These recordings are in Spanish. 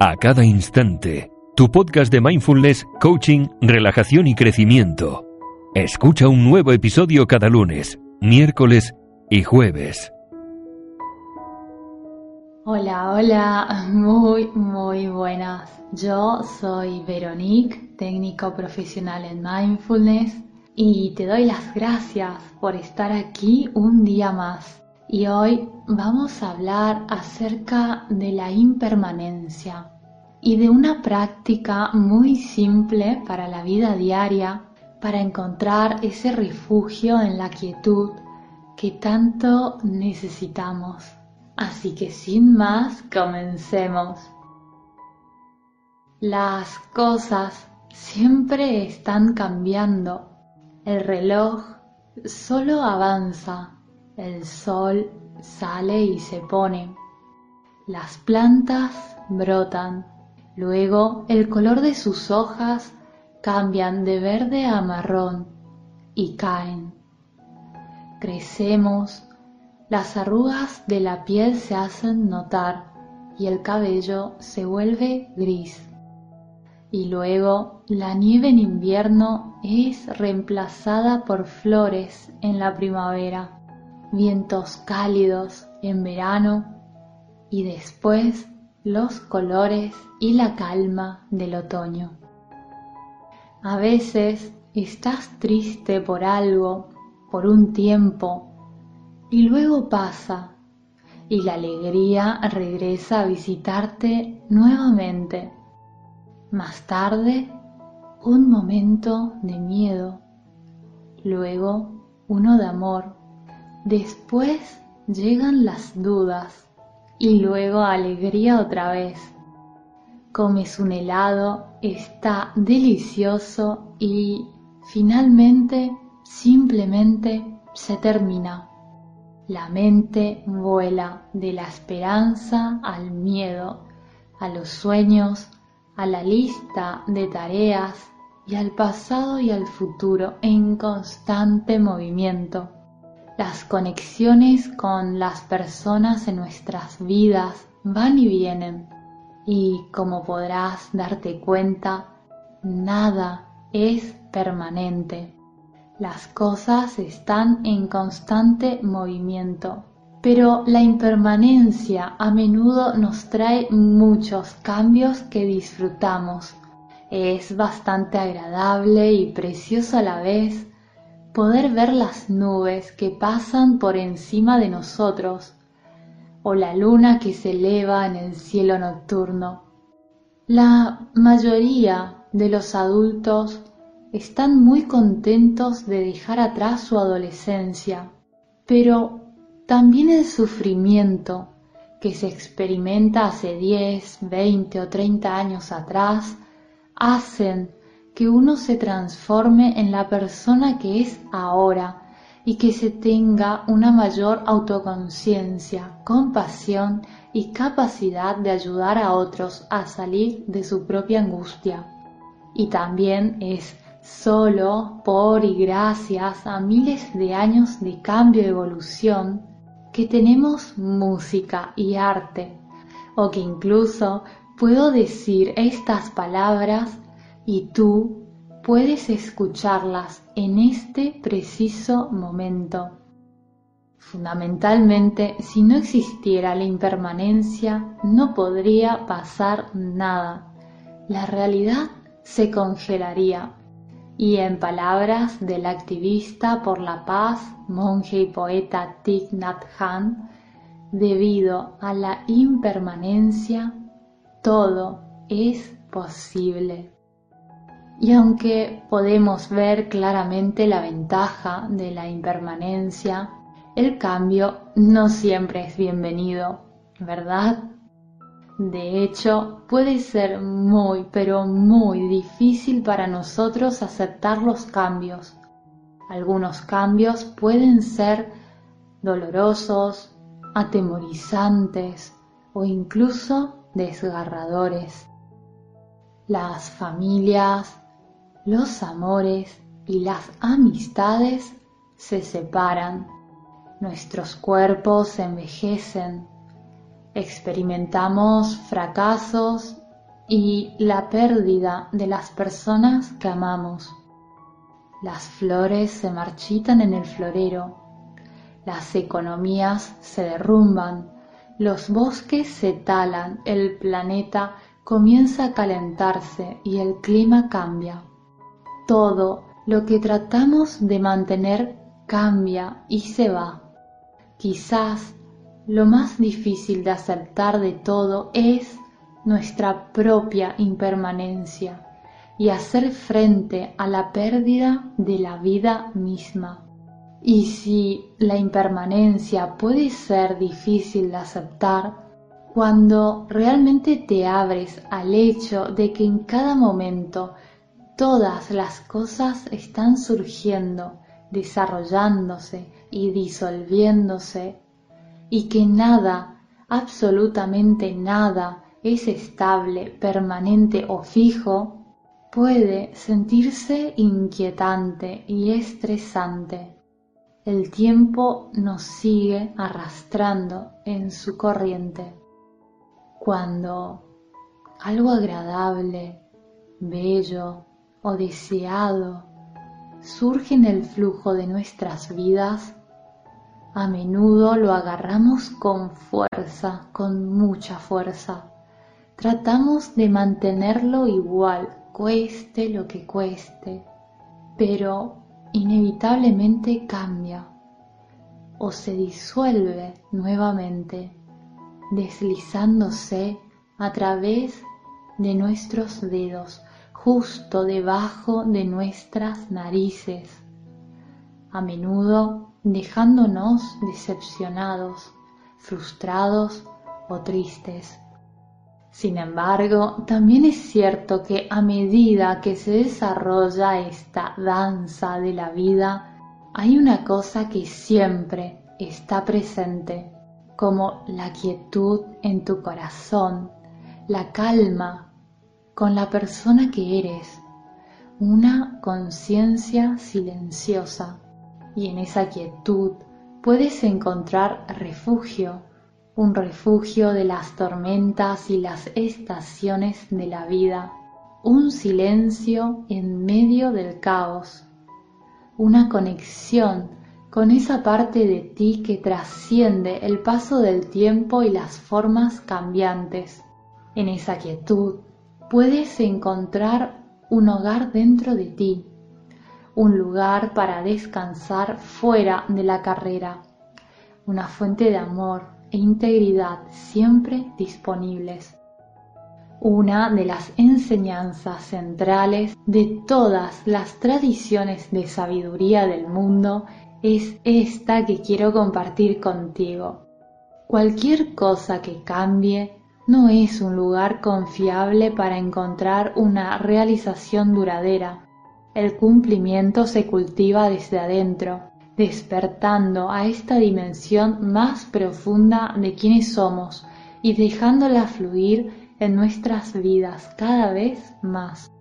a cada instante. Tu podcast de mindfulness, coaching, relajación y crecimiento. Escucha un nuevo episodio cada lunes, miércoles y jueves. Hola, hola, muy, muy buenas. Yo soy Veronique, técnico profesional en mindfulness, y te doy las gracias por estar aquí un día más. Y hoy vamos a hablar acerca de la impermanencia y de una práctica muy simple para la vida diaria para encontrar ese refugio en la quietud que tanto necesitamos. Así que sin más, comencemos. Las cosas siempre están cambiando. El reloj solo avanza. El sol sale y se pone. Las plantas brotan Luego el color de sus hojas cambian de verde a marrón y caen. Crecemos, las arrugas de la piel se hacen notar y el cabello se vuelve gris. Y luego la nieve en invierno es reemplazada por flores en la primavera, vientos cálidos en verano y después los colores y la calma del otoño. A veces estás triste por algo, por un tiempo, y luego pasa y la alegría regresa a visitarte nuevamente. Más tarde, un momento de miedo, luego uno de amor, después llegan las dudas y luego alegría otra vez. Comes un helado, está delicioso y finalmente simplemente se termina. La mente vuela de la esperanza al miedo, a los sueños, a la lista de tareas y al pasado y al futuro en constante movimiento las conexiones con las personas en nuestras vidas van y vienen y como podrás darte cuenta, nada es permanente. Las cosas están en constante movimiento, pero la impermanencia a menudo nos trae muchos cambios que disfrutamos. Es bastante agradable y precioso a la vez poder ver las nubes que pasan por encima de nosotros o la luna que se eleva en el cielo nocturno. La mayoría de los adultos están muy contentos de dejar atrás su adolescencia, pero también el sufrimiento que se experimenta hace 10, 20 o 30 años atrás hacen que uno se transforme en la persona que es ahora y que se tenga una mayor autoconciencia, compasión y capacidad de ayudar a otros a salir de su propia angustia. Y también es solo por y gracias a miles de años de cambio y evolución que tenemos música y arte, o que incluso puedo decir estas palabras y tú puedes escucharlas en este preciso momento. Fundamentalmente, si no existiera la impermanencia, no podría pasar nada. La realidad se congelaría. Y en palabras del activista por la paz, monje y poeta Thich Nhat Hanh, debido a la impermanencia, todo es posible. Y aunque podemos ver claramente la ventaja de la impermanencia, el cambio no siempre es bienvenido, ¿verdad? De hecho, puede ser muy, pero muy difícil para nosotros aceptar los cambios. Algunos cambios pueden ser dolorosos, atemorizantes o incluso desgarradores. Las familias, los amores y las amistades se separan, nuestros cuerpos envejecen, experimentamos fracasos y la pérdida de las personas que amamos. Las flores se marchitan en el florero, las economías se derrumban, los bosques se talan, el planeta comienza a calentarse y el clima cambia. Todo lo que tratamos de mantener cambia y se va. Quizás lo más difícil de aceptar de todo es nuestra propia impermanencia y hacer frente a la pérdida de la vida misma. Y si la impermanencia puede ser difícil de aceptar, cuando realmente te abres al hecho de que en cada momento todas las cosas están surgiendo, desarrollándose y disolviéndose, y que nada, absolutamente nada, es estable, permanente o fijo, puede sentirse inquietante y estresante. El tiempo nos sigue arrastrando en su corriente. Cuando algo agradable, bello o deseado surge en el flujo de nuestras vidas, a menudo lo agarramos con fuerza, con mucha fuerza. Tratamos de mantenerlo igual, cueste lo que cueste, pero inevitablemente cambia o se disuelve nuevamente, deslizándose a través de nuestros dedos, justo debajo de nuestras narices, a menudo dejándonos decepcionados, frustrados o tristes. Sin embargo, también es cierto que a medida que se desarrolla esta danza de la vida, hay una cosa que siempre está presente, como la quietud en tu corazón, la calma con la persona que eres, una conciencia silenciosa. Y en esa quietud puedes encontrar refugio un refugio de las tormentas y las estaciones de la vida, un silencio en medio del caos, una conexión con esa parte de ti que trasciende el paso del tiempo y las formas cambiantes. En esa quietud puedes encontrar un hogar dentro de ti, un lugar para descansar fuera de la carrera, una fuente de amor, e integridad siempre disponibles. Una de las enseñanzas centrales de todas las tradiciones de sabiduría del mundo es esta que quiero compartir contigo. Cualquier cosa que cambie no es un lugar confiable para encontrar una realización duradera. El cumplimiento se cultiva desde adentro despertando a esta dimensión más profunda de quienes somos y dejándola fluir en nuestras vidas cada vez más.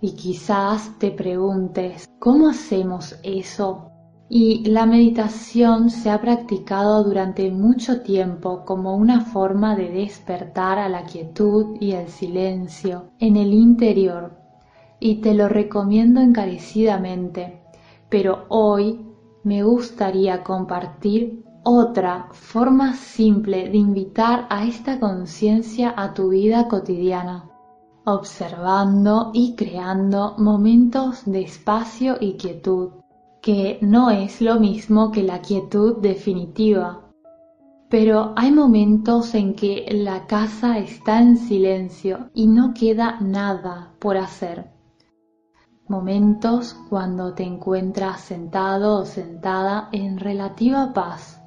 Y quizás te preguntes, ¿cómo hacemos eso? Y la meditación se ha practicado durante mucho tiempo como una forma de despertar a la quietud y el silencio en el interior. Y te lo recomiendo encarecidamente. Pero hoy me gustaría compartir otra forma simple de invitar a esta conciencia a tu vida cotidiana, observando y creando momentos de espacio y quietud, que no es lo mismo que la quietud definitiva. Pero hay momentos en que la casa está en silencio y no queda nada por hacer momentos cuando te encuentras sentado o sentada en relativa paz.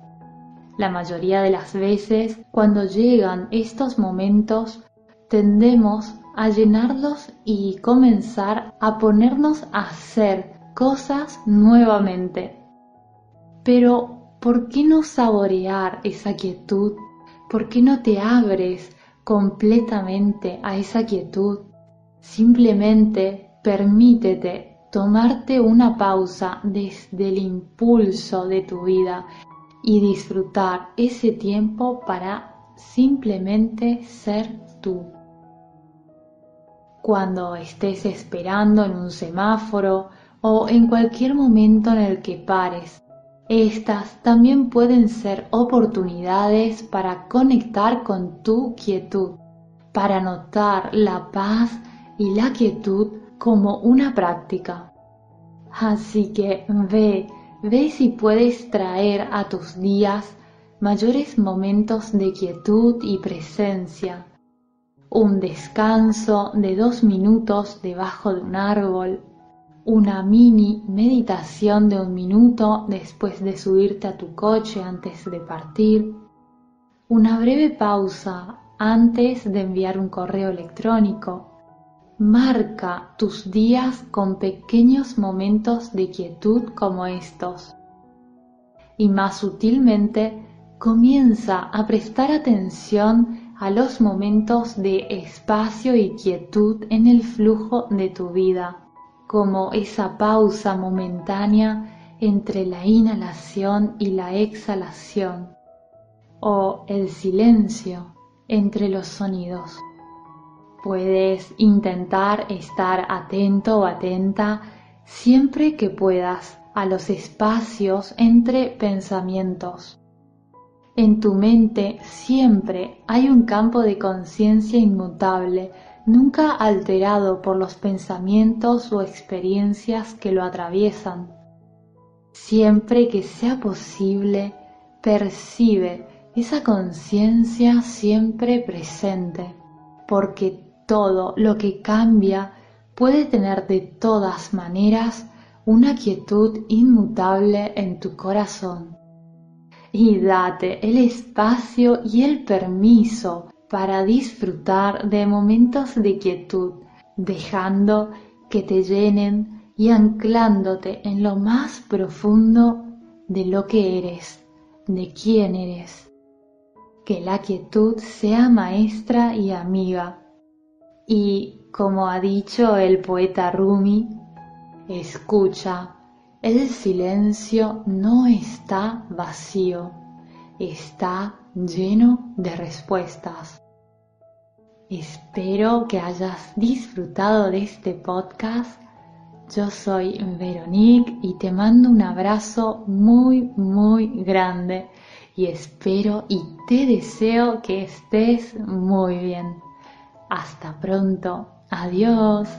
La mayoría de las veces, cuando llegan estos momentos, tendemos a llenarlos y comenzar a ponernos a hacer cosas nuevamente. Pero, ¿por qué no saborear esa quietud? ¿Por qué no te abres completamente a esa quietud? Simplemente Permítete tomarte una pausa desde el impulso de tu vida y disfrutar ese tiempo para simplemente ser tú. cuando estés esperando en un semáforo o en cualquier momento en el que pares. Estas también pueden ser oportunidades para conectar con tu quietud, para notar la paz y la quietud como una práctica. Así que ve, ve si puedes traer a tus días mayores momentos de quietud y presencia. Un descanso de dos minutos debajo de un árbol, una mini meditación de un minuto después de subirte a tu coche antes de partir, una breve pausa antes de enviar un correo electrónico. Marca tus días con pequeños momentos de quietud como estos. Y más sutilmente, comienza a prestar atención a los momentos de espacio y quietud en el flujo de tu vida como esa pausa momentánea entre la inhalación y la exhalación, o el silencio entre los sonidos. Puedes intentar estar atento o atenta siempre que puedas a los espacios entre pensamientos. En tu mente siempre hay un campo de conciencia inmutable nunca alterado por los pensamientos o experiencias que lo atraviesan. Siempre que sea posible, percibe esa conciencia siempre presente, porque todo lo que cambia puede tener de todas maneras una quietud inmutable en tu corazón. Y date el espacio y el permiso para disfrutar de momentos de quietud, dejando que te llenen y anclándote en lo más profundo de lo que eres, de quién eres. Que la quietud sea maestra y amiga. Y, como ha dicho el poeta Rumi, escucha, el silencio no está vacío, está lleno de respuestas. Espero que hayas disfrutado de este podcast. Yo soy Veronique y te mando un abrazo muy, muy grande y espero y te deseo que estés muy bien. Hasta pronto. Adiós.